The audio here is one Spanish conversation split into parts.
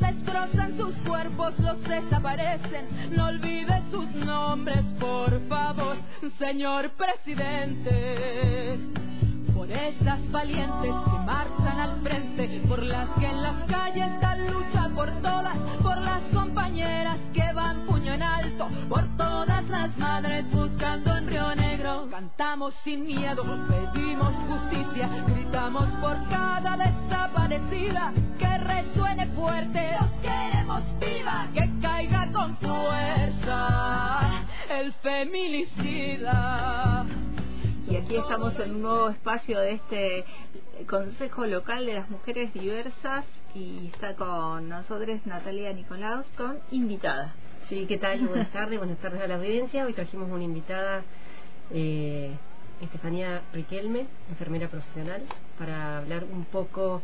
destrozan sus cuerpos, los desaparecen. No olvide sus nombres, por favor, señor presidente. Por esas valientes que marchan al frente, por las que en las calles dan lucha por todas, por las compañeras Cantamos sin miedo, pedimos justicia, gritamos por cada desaparecida, que resuene fuerte, los queremos viva, que caiga con fuerza el feminicida. Y aquí estamos en un nuevo espacio de este Consejo Local de las Mujeres Diversas y está con nosotros Natalia Nicolaus con invitada. Sí, ¿qué tal? Buenas tardes, buenas tardes a la audiencia. Hoy trajimos una invitada, eh, Estefanía Riquelme, enfermera profesional, para hablar un poco,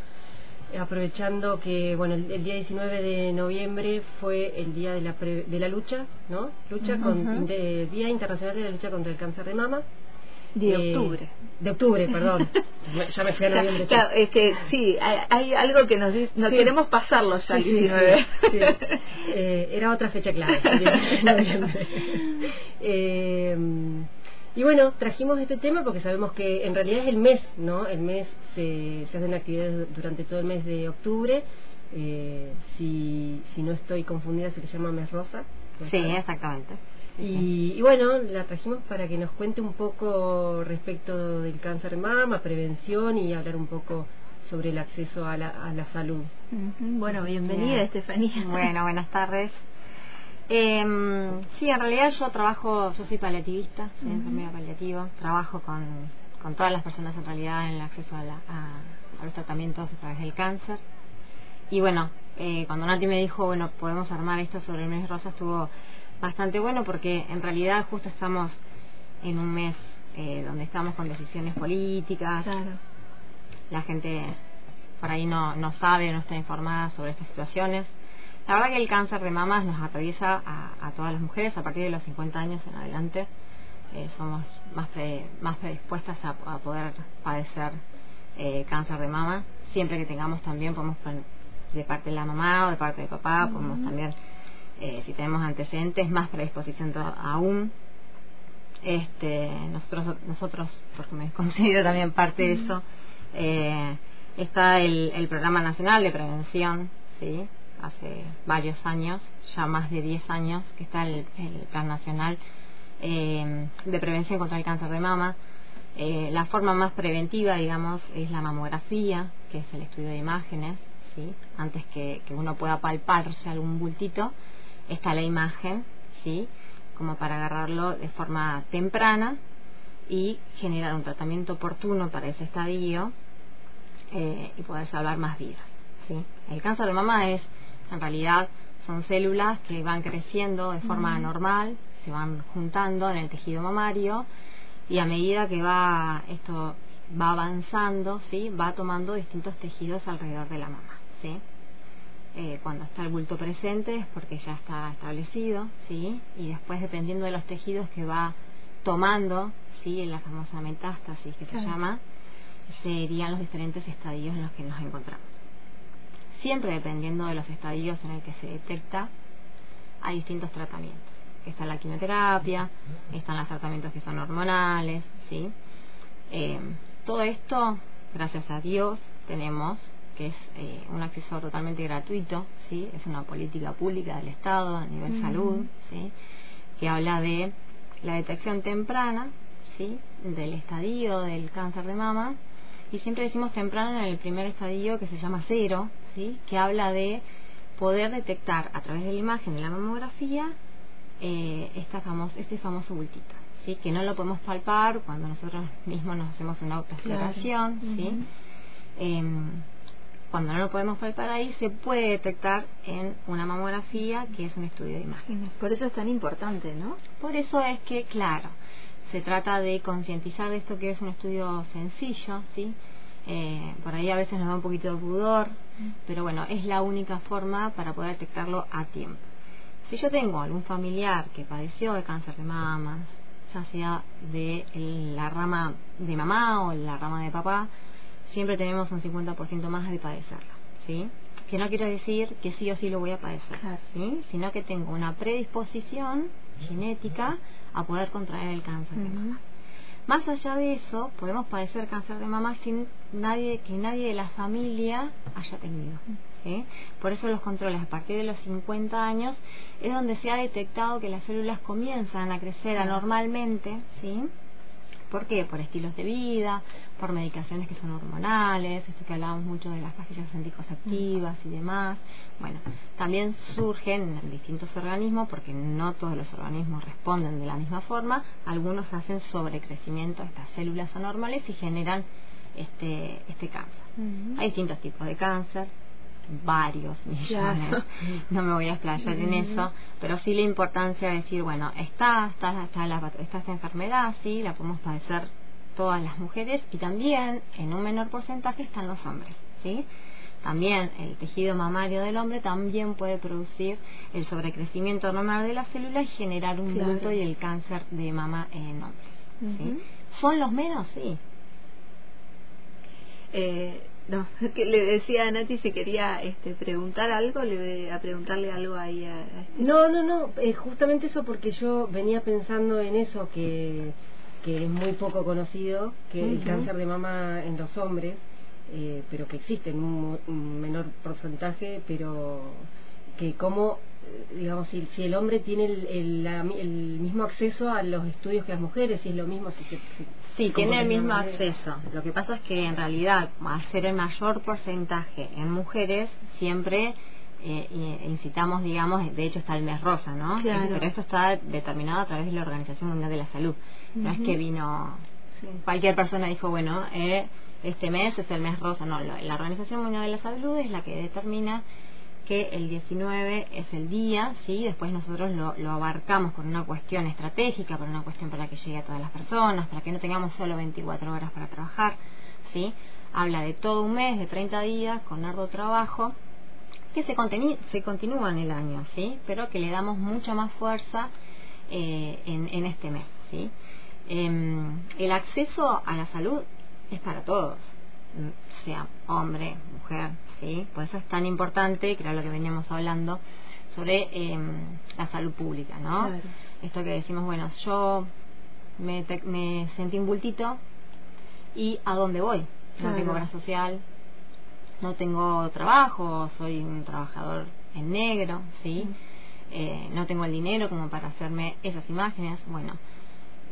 aprovechando que, bueno, el, día 19 de noviembre fue el día de la, de la lucha, ¿no? Lucha con, Día Internacional de la Lucha contra el Cáncer de Mama. De eh, octubre. De octubre, perdón. ya me fui a noviembre. Claro, es que sí, hay, algo que nos dice, no queremos pasarlo ya el 19. Eh, era otra fecha clave, eh, y bueno, trajimos este tema porque sabemos que en realidad es el mes, ¿no? El mes se, se hacen actividades durante todo el mes de octubre. Eh, si, si no estoy confundida, se le llama mes rosa. Sí, exactamente. Y, bueno, la trajimos para que nos cuente un poco respecto del cáncer de mama, prevención y hablar un poco sobre el acceso a la, a la salud. Bueno, bienvenida Estefanía. Bueno, buenas tardes. Eh, sí, en realidad yo trabajo, yo soy paliativista, soy enfermera paliativa, trabajo con, con todas las personas en realidad en el acceso a, la, a, los tratamientos a través del cáncer. Y bueno, eh, cuando Nati me dijo, bueno, podemos armar esto sobre el mes rosa, estuvo bastante bueno porque en realidad justo estamos en un mes eh, donde estamos con decisiones políticas. La gente por ahí no, no sabe, no está informada sobre estas situaciones. La verdad que el cáncer de mamas nos atraviesa a, todas las mujeres a partir de los 50 años en adelante. Eh, somos más, más predispuestas a, poder padecer eh, cáncer de mama. Siempre que tengamos también, podemos de parte de la mamá o de parte del papá, podemos también eh, si tenemos antecedentes, más predisposición aún. Este, nosotros, nosotros, porque me considero también parte de eso, eh, está el, el, Programa Nacional de Prevención, ¿sí? Hace varios años, ya más de 10 años, que está el, Plan Nacional eh, de Prevención contra el Cáncer de Mama. la forma más preventiva, digamos, es la mamografía, que es el estudio de imágenes, ¿sí? antes que, que uno pueda palparse algún bultito está la imagen, ¿sí? Como para agarrarlo de forma temprana y generar un tratamiento oportuno para ese estadio eh, y poder salvar más vidas, ¿sí? El cáncer de mama es, en realidad, son células que van creciendo de forma normal, se van juntando en el tejido mamario y a medida que va esto va avanzando, ¿sí? va tomando distintos tejidos alrededor de la mama. ¿sí? Eh, cuando está el bulto presente es porque ya está establecido, ¿sí? Y después, dependiendo de los tejidos que va tomando, ¿sí? En la famosa metástasis que se llama, serían los diferentes estadios en los que nos encontramos. Siempre dependiendo de los estadios en el que se detecta, hay distintos tratamientos. Está la quimioterapia, están los tratamientos que son hormonales, ¿sí? Eh, todo esto, gracias a Dios, tenemos que es eh, un acceso totalmente gratuito, ¿sí? es una política pública del Estado a nivel salud, ¿sí? que habla de la detección temprana ¿sí? del estadio del cáncer de mama, y siempre decimos temprano en el primer estadio que se llama cero, ¿sí? que habla de poder detectar a través de la imagen de la mamografía eh, esta este famoso bultito, ¿sí? que no lo podemos palpar cuando nosotros mismos nos hacemos una autoexploración, ¿sí? Em, cuando no lo podemos palpar ahí, se puede detectar en una mamografía, que es un estudio de imágenes. Por eso es tan importante, ¿no? Por eso es que, claro, se trata de concientizar de esto que es un estudio sencillo, ¿sí? Eh, por ahí a veces nos da un poquito de pudor, pero bueno, es la única forma para poder detectarlo a tiempo. Si yo tengo algún familiar que padeció de cáncer de mamas, ya sea de la rama de mamá o la rama de papá, siempre tenemos un 50% más de padecerlo, ¿sí? Que no quiero decir que sí o sí lo voy a padecer, ¿sí? Sino que tengo una predisposición genética a poder contraer el cáncer de mama. Más allá de eso, podemos padecer cáncer de mama sin nadie que nadie de la familia haya tenido. ¿sí? Por eso los controles a partir de los 50 años es donde se ha detectado que las células comienzan a crecer anormalmente, ¿sí? ¿Por qué? Por estilos de vida, por medicaciones que son hormonales, esto que hablábamos mucho de las pastillas anticonceptivas y demás. Bueno, también surgen en distintos organismos, porque no todos los organismos responden de la misma forma, algunos hacen sobrecrecimiento de estas células anormales y generan este, este cáncer. Hay distintos tipos de cáncer, varios millones. No me voy a explayar en eso, pero sí la importancia de decir, bueno, está, está, está, la, está esta enfermedad, sí, la podemos padecer todas las mujeres y también en un menor porcentaje están los hombres, ¿sí? También el tejido mamario del hombre también puede producir el sobrecrecimiento normal de las células y generar un bulto y el cáncer de mama en hombres. ¿sí? ¿Son los menos? Sí. Eh, no, que le decía a Nati si quería este, preguntar algo, le a preguntarle algo ahí a, este. No, no, no, es justamente eso porque yo venía pensando en eso que, que es muy poco conocido, que el cáncer de mama en los hombres, eh, pero que existe en un, menor porcentaje, pero que como eh, digamos si, si el hombre tiene el, el, mismo acceso a los estudios que las mujeres si es lo mismo si, si Sí, tiene el mismo acceso. Lo que pasa es que en realidad, al ser el mayor porcentaje en mujeres, siempre eh, incitamos, digamos, de hecho está el mes rosa, ¿no? Pero esto está determinado a través de la Organización Mundial de la Salud. No es que vino, cualquier persona dijo, bueno, eh, este mes es el mes rosa. No, la Organización Mundial de la Salud es la que determina que el 19 es el día, ¿sí? Después nosotros lo, abarcamos con una cuestión estratégica, por una cuestión para que llegue a todas las personas, para que no tengamos solo 24 horas para trabajar, ¿sí? Habla de todo un mes, de 30 días, con arduo trabajo, que se, se continúa en el año, ¿sí? Pero que le damos mucha más fuerza eh, en, en este mes, ¿sí? Em, el acceso a la salud es para todos, sea hombre, mujer, ¿sí? Por eso es tan importante, que era lo que veníamos hablando, sobre em, la salud pública, ¿no? Esto que decimos, bueno, yo me, me sentí un bultito y ¿a dónde voy? No tengo obra social, no tengo trabajo, soy un trabajador en negro, ¿sí? Eh, no tengo el dinero como para hacerme esas imágenes, bueno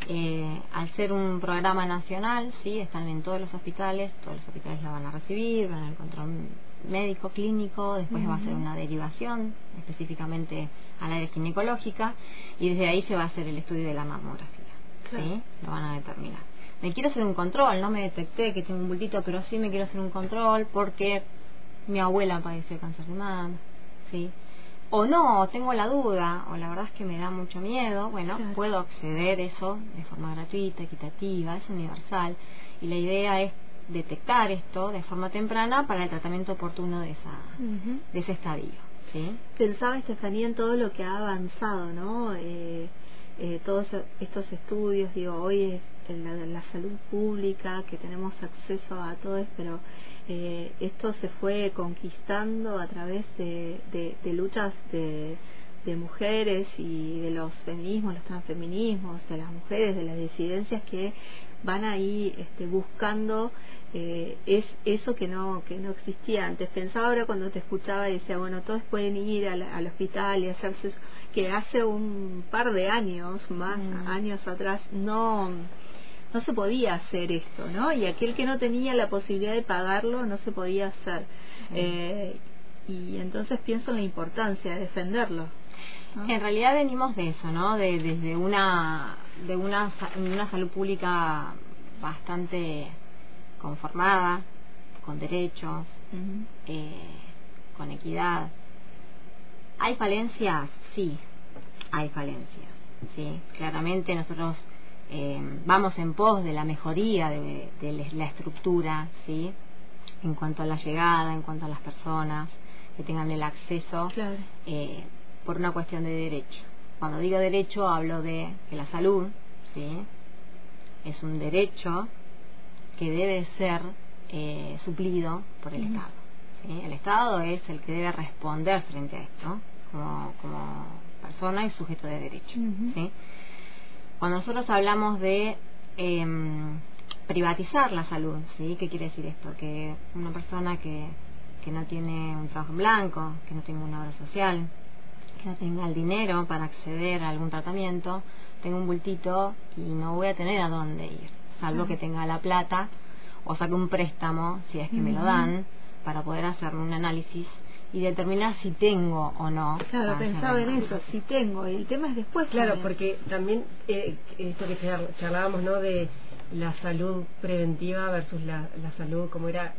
eh, al ser un programa nacional, sí, están en todos los hospitales, todos los hospitales la van a recibir, van al control médico, clínico, después va a ser una derivación específicamente al área ginecológica y desde ahí se va a hacer el estudio de la mamografía, ¿sí? Lo van a determinar. Me quiero hacer un control, no me detecté que tengo un bultito, pero sí me quiero hacer un control porque mi abuela padeció cáncer de mama, ¿sí? O no, tengo la duda, o la verdad es que me da mucho miedo, bueno, puedo acceder eso de forma gratuita, equitativa, es universal, y la idea es detectar esto de forma temprana para el tratamiento oportuno de esa de ese estadio. ¿sí? Pensaba Estefanía en todo lo que ha avanzado, ¿no? Eh, eh, todos estos estudios, digo, hoy es la, la salud pública, que tenemos acceso a todo, pero eh, esto se fue conquistando a través de, de, luchas de, de, mujeres y de los feminismos, los transfeminismos, de las mujeres, de las disidencias que van ahí este, buscando eh, es eso que no que no existía antes. Pensaba ahora cuando te escuchaba y decía, bueno, todos pueden ir al, al hospital y hacerse eso, que hace un par de años, más mm. años atrás, no no se podía hacer esto, ¿no? Y aquel que no tenía la posibilidad de pagarlo no se podía hacer. Eh, y entonces pienso en la importancia de defenderlo. En realidad venimos de eso, ¿no? De, desde una de una, una salud pública bastante conformada, con derechos, eh, con equidad. ¿Hay falencias? Sí, hay falencias. Sí, claramente nosotros eh, vamos en pos de la mejoría de, la estructura, ¿sí? En cuanto a la llegada, en cuanto a las personas que tengan el acceso eh, por una cuestión de derecho. Cuando digo derecho hablo de que la salud, ¿sí? Es un derecho que debe ser eh, suplido por el Estado. ¿sí? El Estado es el que debe responder frente a esto como, como persona y sujeto de derecho. ¿sí? Cuando nosotros hablamos de em, privatizar la salud, ¿sí? ¿Qué quiere decir esto? Que una persona que, que no tiene un trabajo en blanco, que no tenga una obra social, que no tenga el dinero para acceder a algún tratamiento, tenga un bultito y no voy a tener a dónde ir, salvo que tenga la plata o saque un préstamo, si es que me lo dan, para poder hacerme un análisis y determinar si tengo o no. Claro, pensaba en eso, si tengo, y el tema es después. Claro, porque también eh, esto que charlábamos, ¿no? De la salud preventiva versus la, la salud, como era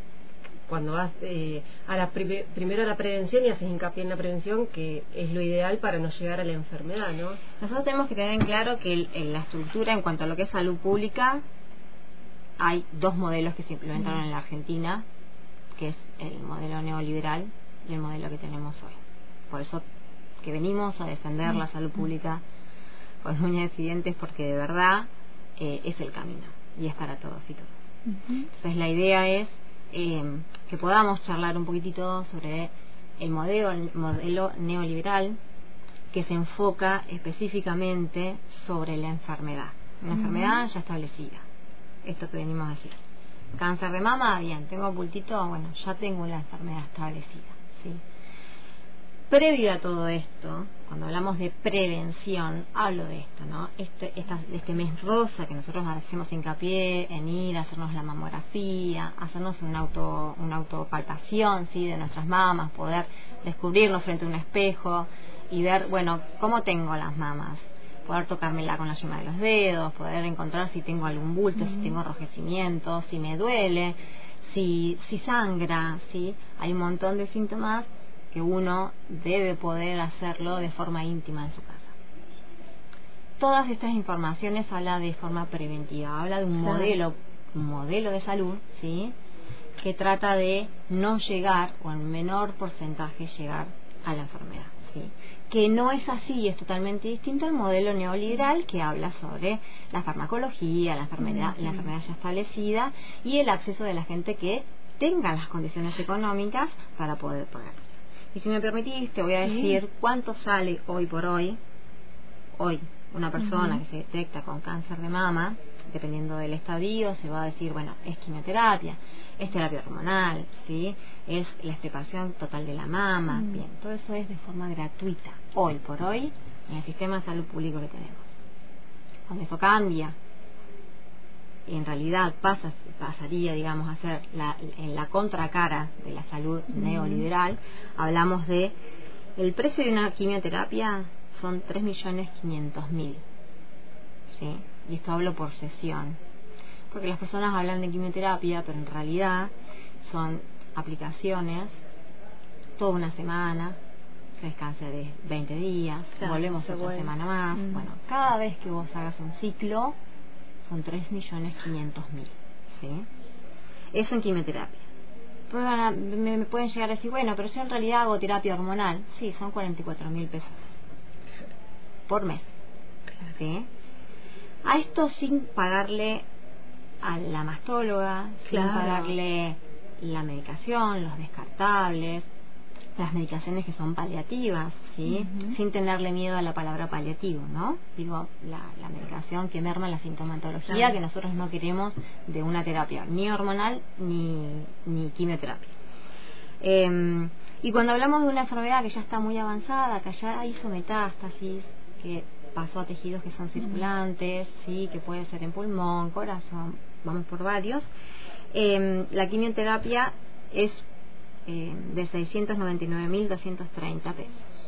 cuando vas eh, a la primero a la prevención y haces hincapié en la prevención, que es lo ideal para no llegar a la enfermedad, ¿no? Nosotros tenemos que tener en claro que la estructura en cuanto a lo que es salud pública, hay dos modelos que se implementaron en la Argentina, que es el modelo neoliberal y el modelo que tenemos hoy. Por eso que venimos a defender la salud pública con uñas y dientes porque de verdad eh, es el camino y es para todos y todas. Entonces la idea es eh, que podamos charlar un poquitito sobre el modelo, el modelo neoliberal que se enfoca específicamente sobre la enfermedad, una enfermedad ya establecida. Esto que venimos a decir. Cáncer de mama, bien, tengo bultito, bueno, ya tengo la enfermedad establecida. ¿sí? Previo a todo esto, cuando hablamos de prevención, hablo de esto, ¿no? Este, este mes rosa que nosotros hacemos hincapié en ir a hacernos la mamografía, hacernos una, auto, una autopalpación, ¿sí? De nuestras mamas, poder descubrirnos frente a un espejo y ver, bueno, cómo tengo las mamas, poder tocármela con la yema de los dedos, poder encontrar si tengo algún bulto, si tengo enrojecimiento, si me duele, si, si sangra, ¿sí? Hay un montón de síntomas que uno debe poder hacerlo de forma íntima en su casa. Todas estas informaciones habla de forma preventiva, habla de un modelo, un modelo de salud, ¿sí? que trata de no llegar o en menor porcentaje llegar a la enfermedad. ¿sí? que no es así y es totalmente distinto al modelo neoliberal que habla sobre la farmacología, la enfermedad, la enfermedad ya establecida y el acceso de la gente que tenga las condiciones económicas para poder pagar. Y si me permitís, te voy a decir cuánto sale hoy por hoy, hoy, una persona que se detecta con cáncer de mama, dependiendo del estadio, se va a decir, bueno, es quimioterapia, es terapia hormonal, ¿sí? Es la extirpación total de la mama, bien, todo eso es de forma gratuita, hoy por hoy, en el sistema de salud público que tenemos. Cuando eso cambia, en realidad pasa, pasaría, digamos, a ser la, en la contracara de la salud neoliberal, hablamos de el precio de una quimioterapia son 3.500.000. ¿sí? Y esto hablo por sesión. Porque las personas hablan de quimioterapia, pero en realidad son aplicaciones toda una semana, se descansa de 20 días, volvemos otra semana más. Bueno, cada vez que vos hagas un ciclo, son 3.500.000. ¿sí? Eso en quimioterapia. Pues me, pueden llegar a decir, bueno, pero si en realidad hago terapia hormonal, sí, son 44.000 pesos por mes. ¿sí? A esto sin pagarle a la mastóloga, sin pagarle la medicación, los descartables, las medicaciones que son paliativas, ¿sí? Sin tenerle miedo a la palabra paliativo, ¿no? Digo, la, medicación que merma la sintomatología que nosotros no queremos de una terapia, ni hormonal ni, ni quimioterapia. Em, y cuando hablamos de una enfermedad que ya está muy avanzada, que ya hizo metástasis, que pasó a tejidos que son circulantes, sí, que puede ser en pulmón, corazón, vamos por varios, em, la quimioterapia es eh, de 699.230 pesos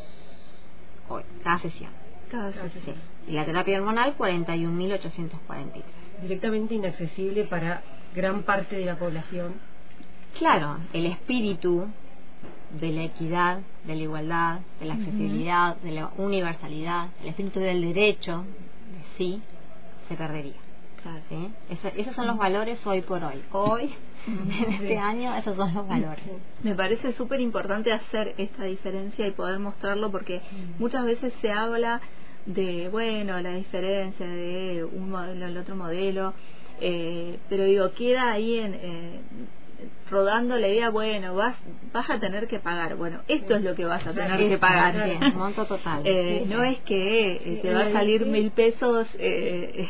hoy, cada sesión. Cada sesión. Y la terapia hormonal 41.843. Directamente inaccesible para gran parte de la población. Claro, el espíritu de la equidad, de la igualdad, de la accesibilidad, de la universalidad, el espíritu del derecho, de sí, se perdería. ¿Sí? esos son los valores hoy por hoy. Hoy, en este año, esos son los valores. Me parece súper importante hacer esta diferencia y poder mostrarlo porque muchas veces se habla de, bueno, la diferencia de un modelo al otro modelo, eh, pero digo, queda ahí en, eh, rodando la idea, bueno, vas, vas a tener que pagar. Bueno, esto es lo que vas a tener que pagar. monto total. Eh, no es que eh, te va a salir mil pesos eh,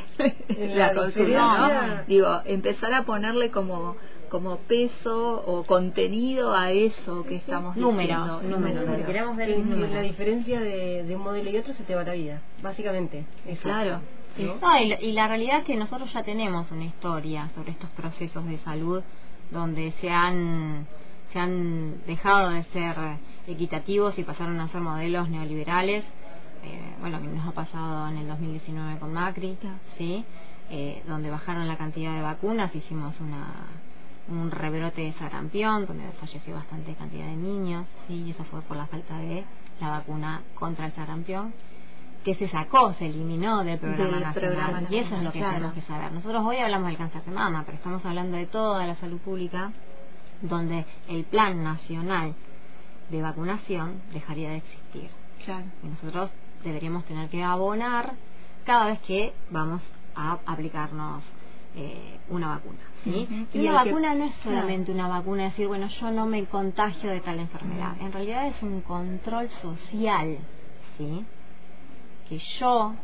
la consulta, ¿no? Digo, empezar a ponerle como como peso o contenido a eso que estamos números, números, Si queremos ver la diferencia de, de, un modelo y otro, se te va la vida, básicamente. Claro. y, la, realidad es que nosotros ya tenemos una historia sobre estos procesos de salud donde se han, se han dejado de ser equitativos y pasaron a ser modelos neoliberales. Eh, bueno, que nos ha pasado en el 2019 con Macri, ¿sí? Eh, donde bajaron la cantidad de vacunas, hicimos una, un rebrote de sarampión, donde falleció bastante cantidad de niños, ¿sí? y eso fue por la falta de la vacuna contra el sarampión que se sacó, se eliminó del programa nacional. y eso es lo que tenemos que saber. Nosotros hoy hablamos del cáncer de mama, pero estamos hablando de toda la salud pública, donde el plan nacional de vacunación dejaría de existir. Y nosotros deberíamos tener que abonar cada vez que vamos a aplicarnos eh, una vacuna. ¿sí? Y la vacuna no es solamente una vacuna, decir, bueno, yo no me contagio de tal enfermedad. En realidad es un control social. ¿sí? Que yo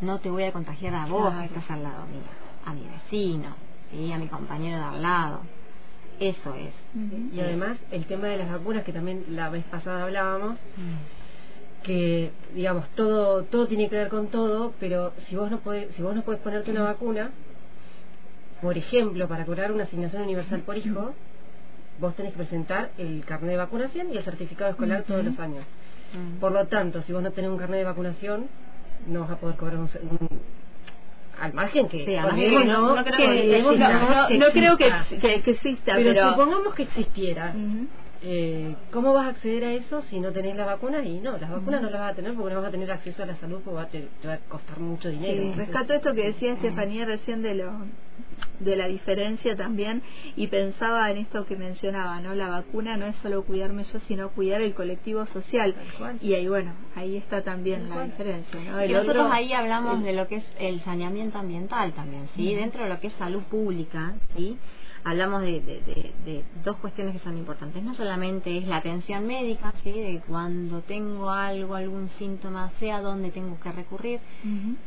no te voy a contagiar a vos que estás al lado mío, a mi vecino, ¿sí? a mi compañero de al lado. Eso es. Y además el tema de las vacunas, que también la vez pasada hablábamos, mm. que digamos todo todo tiene que ver con todo, pero si vos no podés, si vos no podés ponerte una vacuna, por ejemplo, para cobrar una asignación universal por hijo, vos tenés que presentar el carnet de vacunación y el certificado escolar todos los años. Mm. Por lo tanto, si vos no tenés un carnet de vacunación, no vas a poder cobrar un, al margen que no, creo que, que, exista pero, supongamos que existiera eh, ¿cómo vas a acceder a eso si no tenés la vacuna? Y no, las vacunas no las vas a tener porque no vas a tener acceso a la salud porque te, va a costar mucho dinero. rescato esto que decía Estefanía recién de lo de la diferencia también y pensaba en esto que mencionaba, ¿no? La vacuna no es solo cuidarme yo, sino cuidar el colectivo social. Y ahí, bueno, ahí está también la diferencia, ¿no? y nosotros ahí hablamos de lo que es el saneamiento ambiental también, ¿sí? Dentro de lo que es salud pública, ¿sí? Hablamos de, de, dos cuestiones que son importantes. No solamente es la atención médica, ¿sí? de cuando tengo algo, algún síntoma, sé a dónde tengo que recurrir,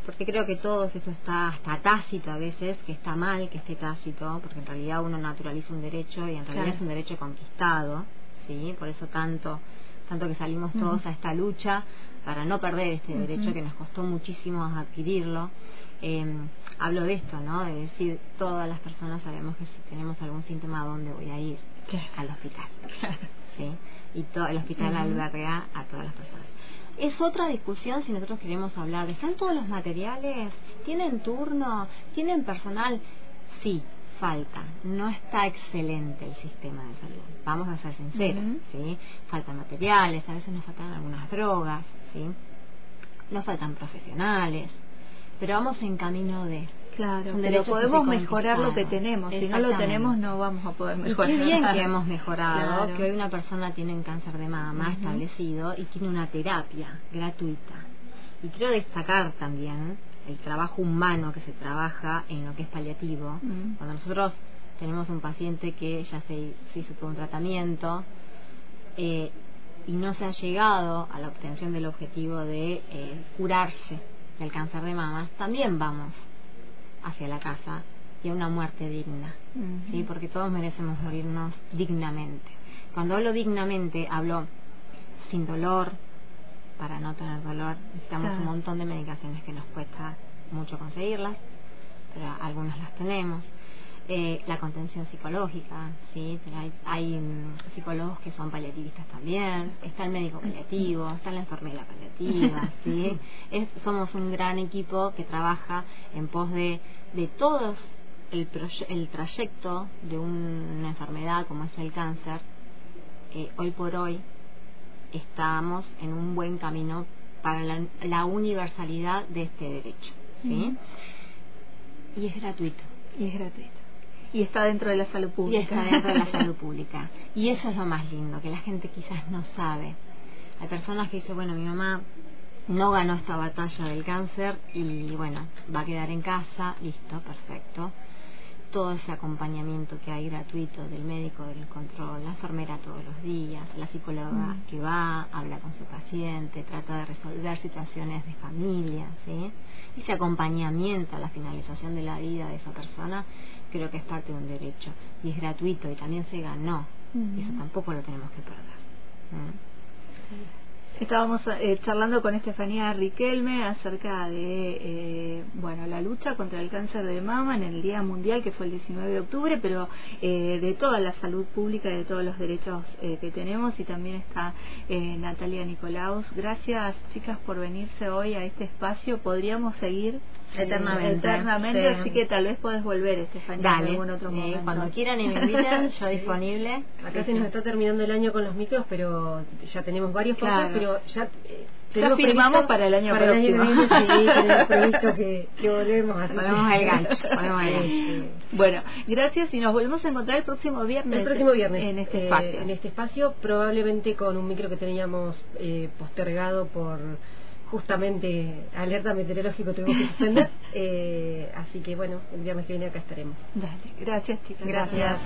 porque creo que todo esto está hasta tácito a veces, que está mal que esté tácito, porque en realidad uno naturaliza un derecho y en realidad es un derecho conquistado, ¿sí? por eso tanto tanto que salimos todos a esta lucha para no perder este derecho que nos costó muchísimo adquirirlo eh, hablo de esto, ¿no? De decir, todas las personas sabemos que si tenemos algún síntoma, ¿a dónde voy a ir? Al hospital. ¿Sí? Y todo el hospital alberga a todas las personas. Es otra discusión si nosotros queremos hablar. ¿Están todos los materiales? ¿Tienen turno? ¿Tienen personal? Sí, falta. No está excelente el sistema de salud. Vamos a ser sinceros, ¿sí? Faltan materiales, a veces nos faltan algunas drogas, ¿sí? Nos faltan profesionales, pero vamos en camino de Claro, pero podemos mejorar lo que tenemos. Si no lo tenemos, no vamos a poder mejorar. Y qué bien que hemos mejorado, que hoy una persona tiene un cáncer de mama establecido y tiene una terapia gratuita. Y quiero destacar también el trabajo humano que se trabaja en lo que es paliativo. Cuando nosotros tenemos un paciente que ya se, hizo todo un tratamiento eh, y no se ha llegado a la obtención del objetivo de eh, curarse del cáncer de mamas, también vamos hacia la casa y a una muerte digna, ¿sí? porque todos merecemos morirnos dignamente. Cuando hablo dignamente, hablo sin dolor, para no tener dolor, necesitamos un montón de medicaciones que nos cuesta mucho conseguirlas, pero algunas las tenemos. Eh, la contención psicológica, ¿sí? hay, hay mm, psicólogos que son paliativistas también, está el médico paliativo, está la enfermera paliativa, ¿sí? es, somos un gran equipo que trabaja en pos de, de todos el, el trayecto de una enfermedad como es el cáncer. Eh, hoy por hoy estamos en un buen camino para la, universalidad de este derecho. ¿sí? Y es gratuito. Y es gratuito. Y está dentro de la salud pública. Y está dentro de la salud pública. Y eso es lo más lindo, que la gente quizás no sabe. Hay personas que dicen, bueno, mi mamá no ganó esta batalla del cáncer y bueno, va a quedar en casa, listo, perfecto todo ese acompañamiento que hay gratuito del médico del control, la enfermera todos los días, la psicóloga mm. que va, habla con su paciente, trata de resolver situaciones de familia, ¿sí? Ese acompañamiento a la finalización de la vida de esa persona creo que es parte de un derecho y es gratuito y también se ganó. Y eso tampoco lo tenemos que perder. Estábamos eh, charlando con Estefanía Riquelme acerca de eh, bueno la lucha contra el cáncer de mama en el Día Mundial que fue el 19 de octubre, pero eh, de toda la salud pública y de todos los derechos que tenemos y también está Natalia Nicolaus. Gracias chicas por venirse hoy a este espacio. Podríamos seguir eternamente. Eternamente, así que tal vez podés volver, Estefanía, en algún otro momento. Cuando quieran y me inviten, yo disponible. Acá se nos está terminando el año con los micros, pero ya tenemos varios cosas, pero ya... Eh, ya firmamos para el año para próximo. El año que viene, sí, tenemos previsto que, que volvemos a Ponemos el gancho. Ponemos el gancho. Bueno, gracias y nos volvemos a encontrar el próximo viernes. El próximo viernes. En este eh, espacio. En este espacio, probablemente con un micro que teníamos eh, postergado por justamente alerta meteorológico tuvimos que suspender. eh, así que bueno, el viernes que viene acá estaremos. Dale, gracias chicas. gracias.